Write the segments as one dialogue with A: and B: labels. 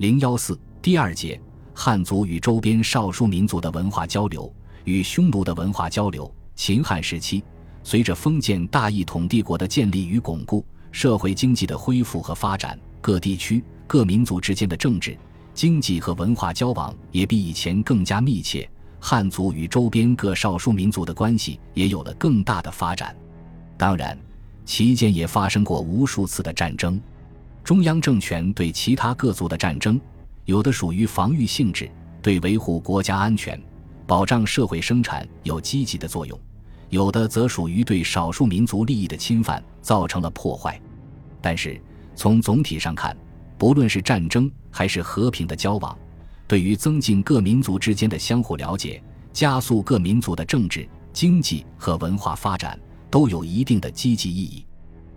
A: 零幺四第二节，汉族与周边少数民族的文化交流与匈奴的文化交流。秦汉时期，随着封建大一统帝国的建立与巩固，社会经济的恢复和发展，各地区各民族之间的政治、经济和文化交往也比以前更加密切。汉族与周边各少数民族的关系也有了更大的发展。当然，期间也发生过无数次的战争。中央政权对其他各族的战争，有的属于防御性质，对维护国家安全、保障社会生产有积极的作用；有的则属于对少数民族利益的侵犯，造成了破坏。但是，从总体上看，不论是战争还是和平的交往，对于增进各民族之间的相互了解，加速各民族的政治、经济和文化发展。都有一定的积极意义。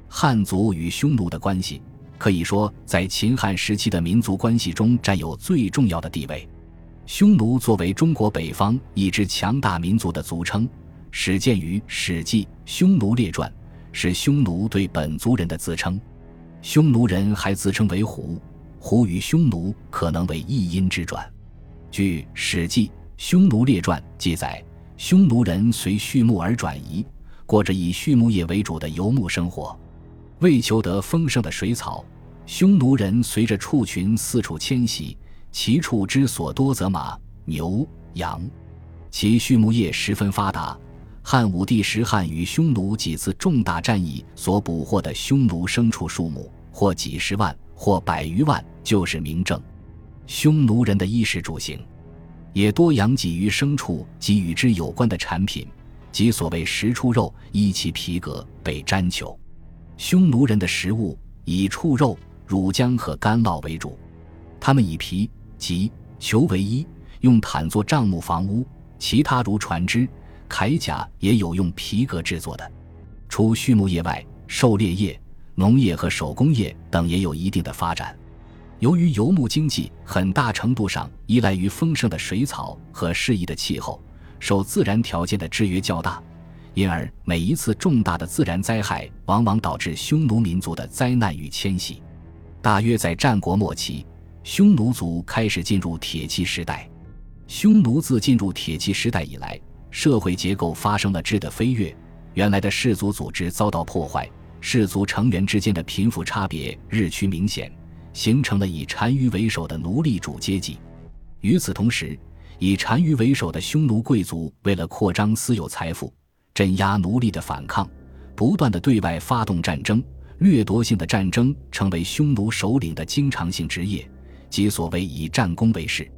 A: 汉族与匈奴的关系，可以说在秦汉时期的民族关系中占有最重要的地位。匈奴作为中国北方一支强大民族的族称，始见于《史记·匈奴列传》，是匈奴对本族人的自称。匈奴人还自称为胡，胡与匈奴可能为一音之转。据《史记·匈奴列传》记载，匈奴人随畜牧而转移。过着以畜牧业为主的游牧生活，为求得丰盛的水草，匈奴人随着畜群四处迁徙，其畜之所多则马、牛、羊，其畜牧业十分发达。汉武帝时，汉与匈奴几次重大战役所捕获的匈奴牲畜数目，或几十万，或百余万，就是明证。匈奴人的衣食住行，也多养几于牲畜及与之有关的产品。即所谓食畜肉，衣其皮革，被毡裘。匈奴人的食物以畜肉、乳浆和干酪为主，他们以皮、及裘为衣，用毯做帐幕、房屋。其他如船只、铠甲也有用皮革制作的。除畜牧业外，狩猎业、农业和手工业等也有一定的发展。由于游牧经济很大程度上依赖于丰盛的水草和适宜的气候。受自然条件的制约较大，因而每一次重大的自然灾害往往导致匈奴民族的灾难与迁徙。大约在战国末期，匈奴族开始进入铁器时代。匈奴自进入铁器时代以来，社会结构发生了质的飞跃，原来的氏族组织遭到破坏，氏族成员之间的贫富差别日趋明显，形成了以单于为首的奴隶主阶级。与此同时，以单于为首的匈奴贵族为了扩张私有财富、镇压奴隶的反抗，不断的对外发动战争，掠夺性的战争成为匈奴首领的经常性职业，即所谓以战功为事。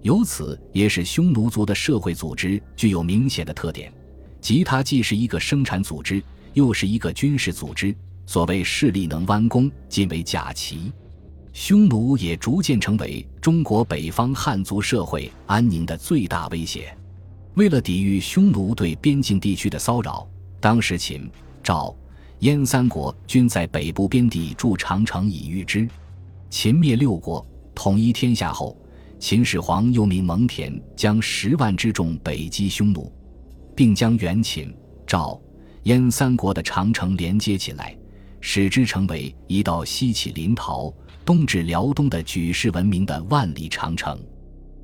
A: 由此也使匈奴族的社会组织具有明显的特点，即它既是一个生产组织，又是一个军事组织。所谓势力能弯弓，尽为假旗。匈奴也逐渐成为中国北方汉族社会安宁的最大威胁。为了抵御匈奴对边境地区的骚扰，当时秦、赵、燕三国均在北部边地筑长城以御之。秦灭六国，统一天下后，秦始皇又命蒙恬将十万之众北击匈奴，并将元秦、赵、燕三国的长城连接起来，使之成为一道西起临洮。东至辽东的举世闻名的万里长城。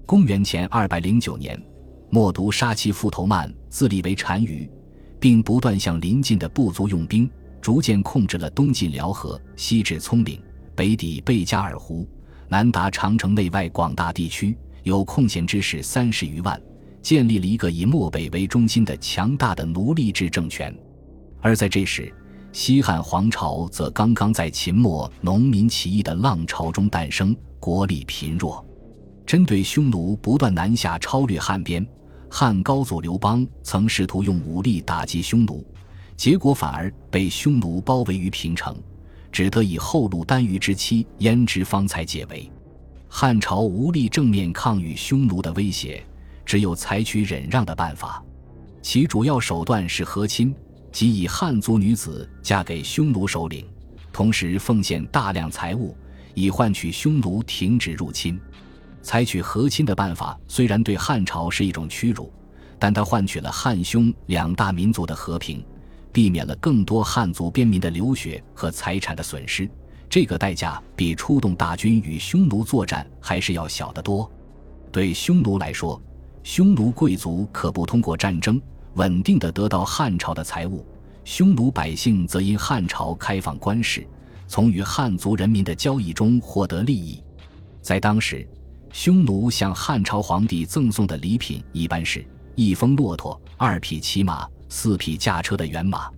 A: 公元前二百零九年，默读杀其父头曼自立为单于，并不断向邻近的部族用兵，逐渐控制了东晋辽河，西至葱岭，北抵贝加尔湖，南达长城内外广大地区，有空闲之士三十余万，建立了一个以漠北为中心的强大的奴隶制政权。而在这时，西汉皇朝则刚刚在秦末农民起义的浪潮中诞生，国力贫弱。针对匈奴不断南下超掠汉边，汉高祖刘邦曾试图用武力打击匈奴，结果反而被匈奴包围于平城，只得以后路单于之妻胭脂方才解围。汉朝无力正面抗御匈奴的威胁，只有采取忍让的办法，其主要手段是和亲。即以汉族女子嫁给匈奴首领，同时奉献大量财物，以换取匈奴停止入侵。采取和亲的办法虽然对汉朝是一种屈辱，但它换取了汉匈两大民族的和平，避免了更多汉族边民的流血和财产的损失，这个代价比出动大军与匈奴作战还是要小得多。对匈奴来说，匈奴贵族可不通过战争稳定的得到汉朝的财物，匈奴百姓则因汉朝开放官市，从与汉族人民的交易中获得利益。在当时，匈奴向汉朝皇帝赠送的礼品一般是一峰骆驼、二匹骑马、四匹驾车的辕马。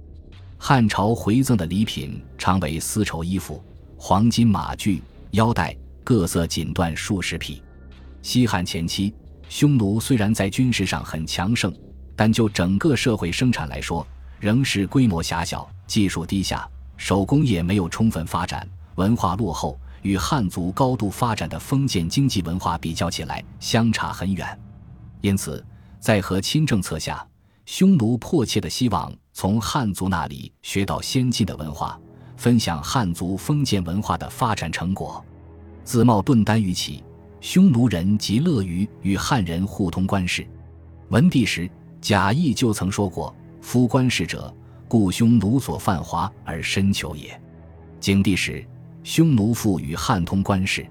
A: 汉朝回赠的礼品常为丝绸衣服、黄金马具、腰带、各色锦缎数十匹。西汉前期，匈奴虽然在军事上很强盛，但就整个社会生产来说，仍是规模狭小、技术低下、手工业没有充分发展、文化落后。与汉族高度发展的封建经济文化比较起来，相差很远。因此，在和亲政策下，匈奴迫切的希望从汉族那里学到先进的文化，分享汉族封建文化的发展成果。自冒顿单于起，匈奴人极乐于与汉人互通官事。文帝时，贾谊就曾说过：“夫官事者，故匈奴所犯华而深求也。”景帝时。匈奴复与汉通官事，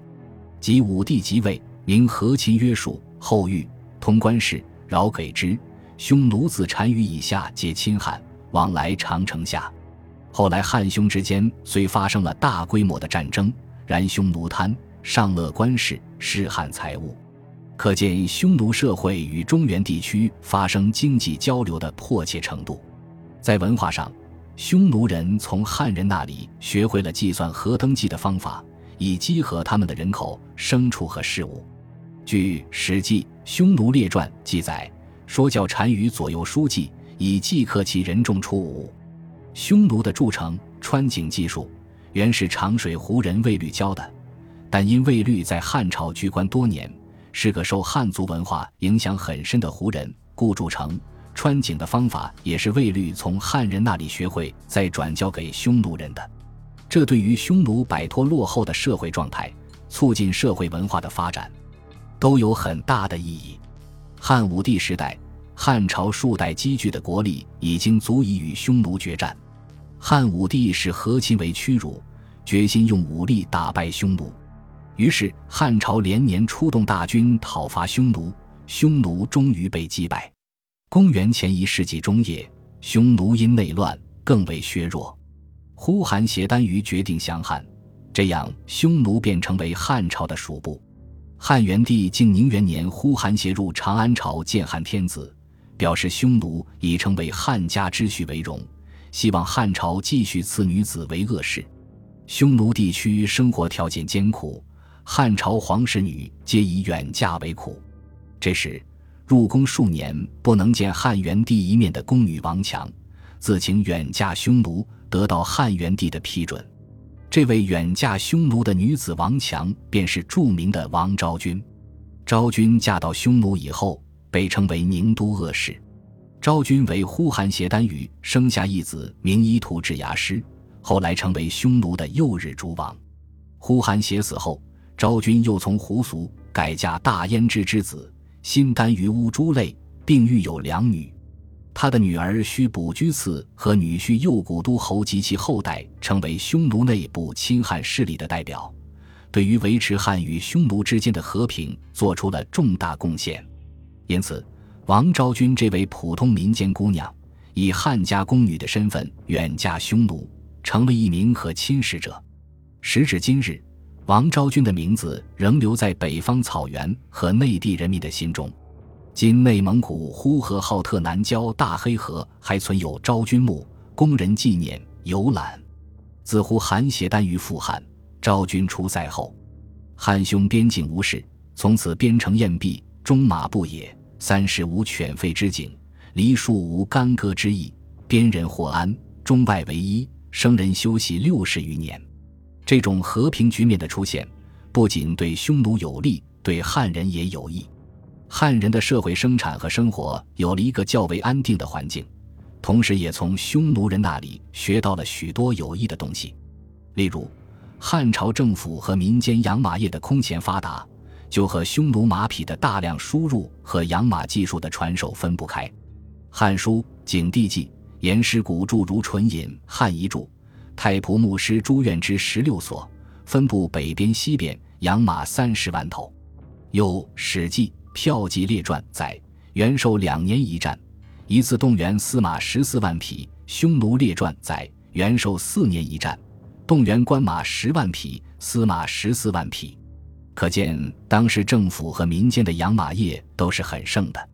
A: 及武帝即位，明和亲约束，后遇通官事，饶给之。匈奴自单于以下皆亲汉，往来长城下。后来汉匈之间虽发生了大规模的战争，然匈奴贪上乐官事，失汉财物，可见匈奴社会与中原地区发生经济交流的迫切程度。在文化上。匈奴人从汉人那里学会了计算和登记的方法，以稽核他们的人口、牲畜和事物。据《史记·匈奴列传》记载，说教单于左右书记，以计克其人众出伍。匈奴的筑城、穿井技术，原是长水胡人卫律教的，但因卫律在汉朝居官多年，是个受汉族文化影响很深的胡人，故筑城。穿井的方法也是卫律从汉人那里学会，再转交给匈奴人的。这对于匈奴摆脱落后的社会状态，促进社会文化的发展，都有很大的意义。汉武帝时代，汉朝数代积聚的国力已经足以与匈奴决战。汉武帝视和亲为屈辱，决心用武力打败匈奴。于是汉朝连年出动大军讨伐匈奴，匈奴终于被击败。公元前一世纪中叶，匈奴因内乱更为削弱，呼韩邪单于决定降汉，这样匈奴便成为汉朝的属部。汉元帝靖宁元年，呼韩邪入长安朝见汉天子，表示匈奴已成为汉家之序为荣，希望汉朝继续赐女子为恶氏。匈奴地区生活条件艰苦，汉朝皇室女皆以远嫁为苦。这时。入宫数年不能见汉元帝一面的宫女王强，自请远嫁匈奴，得到汉元帝的批准。这位远嫁匈奴的女子王强，便是著名的王昭君。昭君嫁到匈奴以后，被称为宁都恶氏。昭君为呼韩邪单于生下一子，名伊图治牙师，后来成为匈奴的右日逐王。呼韩邪死后，昭君又从胡俗改嫁大燕之之子。新丹于乌珠类，并育有两女。他的女儿须卜居次和女婿右古都侯及其后代，成为匈奴内部亲汉势力的代表，对于维持汉与匈奴之间的和平做出了重大贡献。因此，王昭君这位普通民间姑娘，以汉家宫女的身份远嫁匈奴，成为一名和亲使者。时至今日。王昭君的名字仍留在北方草原和内地人民的心中。今内蒙古呼和浩特南郊大黑河还存有昭君墓，供人纪念游览。自呼韩邪单于复汉，昭君出塞后，汉匈边境无事，从此边城偃壁，中马不野，三十无犬吠之景，梨树无干戈之意，边人获安，中外为一，生人休息六十余年。这种和平局面的出现，不仅对匈奴有利，对汉人也有益。汉人的社会生产和生活有了一个较为安定的环境，同时也从匈奴人那里学到了许多有益的东西。例如，汉朝政府和民间养马业的空前发达，就和匈奴马匹的大量输入和养马技术的传授分不开。《汉书·景帝纪》言师古著如纯隐汉遗著。太仆牧师朱院之十六所，分布北边、西边，养马三十万头。又《史记·票骑列传》载，元狩两年一战，一次动员司马十四万匹。《匈奴列传》载，元狩四年一战，动员官马十万匹，司马十四万匹。可见当时政府和民间的养马业都是很盛的。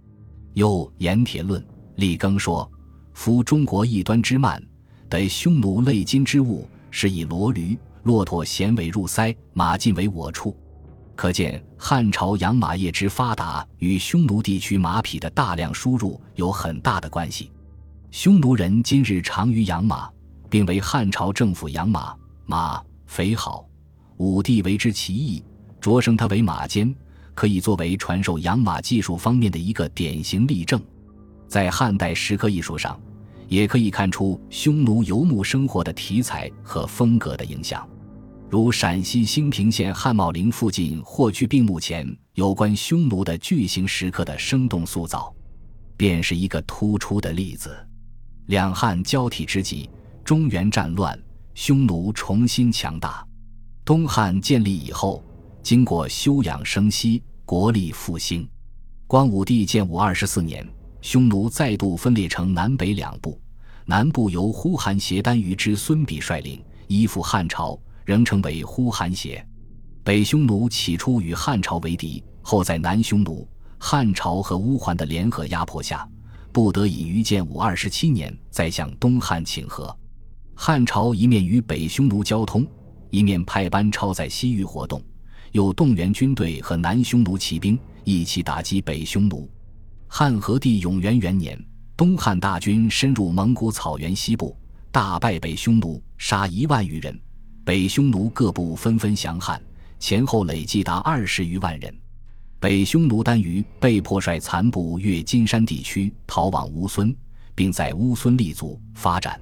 A: 又《盐铁论》立庚说：“夫中国异端之慢，得匈奴累金之物，是以骡驴、骆驼衔尾入塞，马尽为我处。”可见汉朝养马业之发达与匈奴地区马匹的大量输入有很大的关系。匈奴人今日长于养马，并为汉朝政府养马，马肥好，武帝为之其意，擢升他为马监，可以作为传授养马技术方面的一个典型例证。在汉代石刻艺术上，也可以看出匈奴游牧生活的题材和风格的影响。如陕西兴平县汉茂陵附近霍去病墓前有关匈奴的巨型石刻的生动塑造，便是一个突出的例子。两汉交替之际，中原战乱，匈奴重新强大。东汉建立以后，经过休养生息，国力复兴。光武帝建武二十四年，匈奴再度分裂成南北两部，南部由呼韩邪单于之孙膑率领，依附汉朝。仍称为呼韩邪，北匈奴起初与汉朝为敌，后在南匈奴、汉朝和乌桓的联合压迫下，不得已于建武二十七年再向东汉请和。汉朝一面与北匈奴交通，一面派班超在西域活动，又动员军队和南匈奴骑兵一起打击北匈奴。汉和帝永元元年，东汉大军深入蒙古草原西部，大败北匈奴，杀一万余人。北匈奴各部纷纷降汉，前后累计达二十余万人。北匈奴单于被迫率残部越金山地区逃往乌孙，并在乌孙立足发展。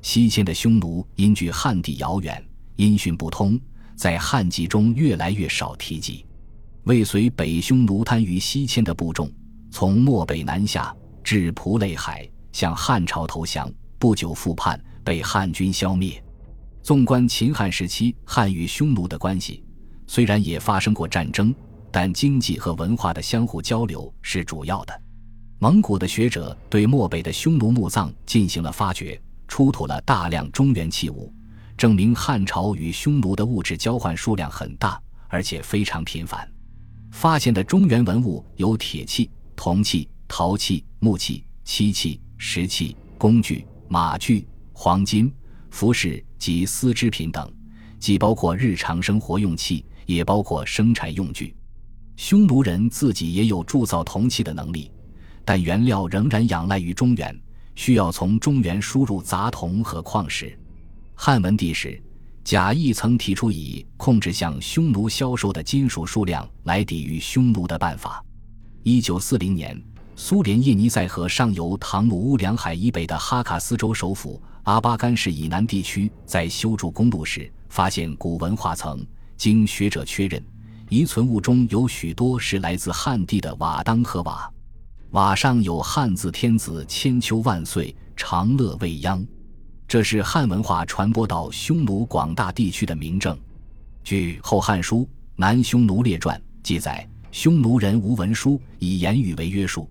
A: 西迁的匈奴因距汉地遥远，音讯不通，在汉籍中越来越少提及。未随北匈奴单于西迁的部众，从漠北南下至蒲类海，向汉朝投降，不久复叛，被汉军消灭。纵观秦汉时期汉与匈奴的关系，虽然也发生过战争，但经济和文化的相互交流是主要的。蒙古的学者对漠北的匈奴墓葬进行了发掘，出土了大量中原器物，证明汉朝与匈奴的物质交换数量很大，而且非常频繁。发现的中原文物有铁器、铜器、陶器、木器、漆器、石器、工具、马具、黄金。服饰及丝织品等，既包括日常生活用器，也包括生产用具。匈奴人自己也有铸造铜器的能力，但原料仍然仰赖于中原，需要从中原输入杂铜和矿石。汉文帝时，贾谊曾提出以控制向匈奴销售的金属数量来抵御匈奴的办法。一九四零年，苏联叶尼塞河上游唐努乌梁海以北的哈卡斯州首府。阿巴干市以南地区在修筑公路时发现古文化层，经学者确认，遗存物中有许多是来自汉地的瓦当和瓦，瓦上有汉字“天子千秋万岁，长乐未央”，这是汉文化传播到匈奴广大地区的明证。据《后汉书·南匈奴列传》记载，匈奴人无文书，以言语为约束，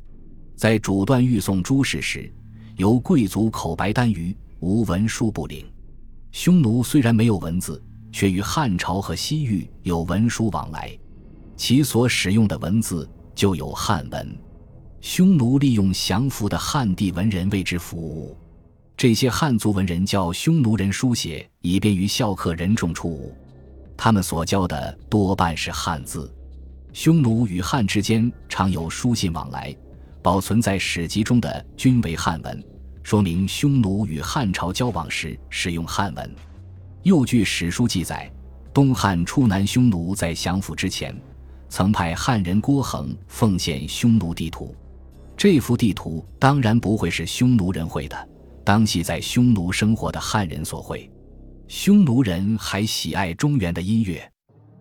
A: 在主断欲送诸事时，由贵族口白单于。无文书不领。匈奴虽然没有文字，却与汉朝和西域有文书往来，其所使用的文字就有汉文。匈奴利用降服的汉地文人为之服务，这些汉族文人教匈奴人书写，以便于孝客人众出伍。他们所教的多半是汉字。匈奴与汉之间常有书信往来，保存在史籍中的均为汉文。说明匈奴与汉朝交往时使用汉文。又据史书记载，东汉初南匈奴在降服之前，曾派汉人郭恒奉献匈奴地图。这幅地图当然不会是匈奴人绘的，当系在匈奴生活的汉人所绘。匈奴人还喜爱中原的音乐，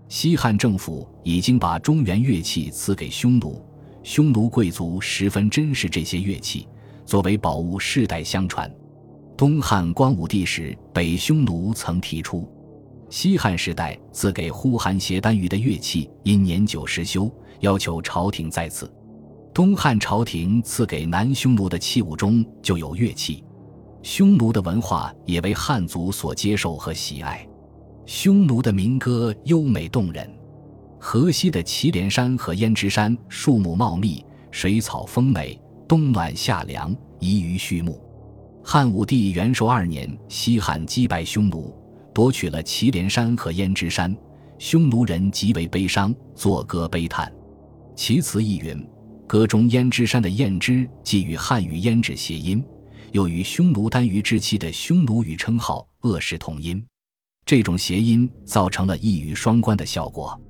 A: 西汉政府已经把中原乐器赐给匈奴，匈奴贵族十分珍视这些乐器。作为宝物世代相传。东汉光武帝时，北匈奴曾提出：“西汉时代赐给呼韩邪单于的乐器，因年久失修，要求朝廷再赐。东汉朝廷赐给南匈奴的器物中就有乐器，匈奴的文化也为汉族所接受和喜爱。匈奴的民歌优美动人，河西的祁连山和胭脂山树木茂密，水草丰美，冬暖夏凉，宜于畜牧。汉武帝元寿二年，西汉击败匈奴，夺取了祁连山和胭脂山，匈奴人极为悲伤，作歌悲叹。其词意云。歌中胭脂山的胭脂，既与汉语胭脂谐音，又与匈奴单于之妻的匈奴语称号恶氏同音。这种谐音造成了一语双关的效果。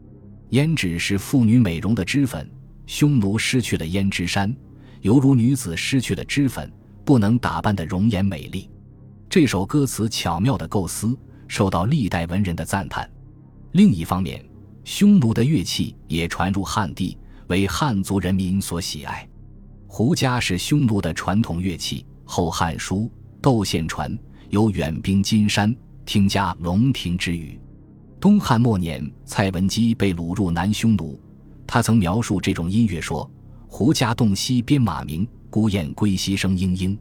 A: 胭脂是妇女美容的脂粉，匈奴失去了胭脂山，犹如女子失去了脂粉，不能打扮的容颜美丽。这首歌词巧妙的构思，受到历代文人的赞叹。另一方面，匈奴的乐器也传入汉地。为汉族人民所喜爱，胡笳是匈奴的传统乐器。《后汉书·窦宪传》有远兵金山，听加龙庭之语。东汉末年，蔡文姬被掳入南匈奴，他曾描述这种音乐说：“胡笳洞悉编马鸣，孤雁归西声嘤嘤。”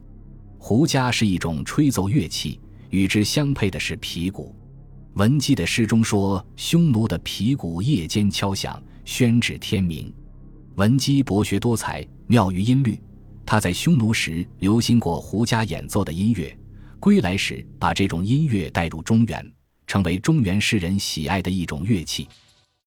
A: 胡笳是一种吹奏乐器，与之相配的是皮鼓。文姬的诗中说：“匈奴的皮鼓夜间敲响，宣至天明。”文姬博学多才，妙于音律。他在匈奴时留心过胡笳演奏的音乐，归来时把这种音乐带入中原，成为中原诗人喜爱的一种乐器。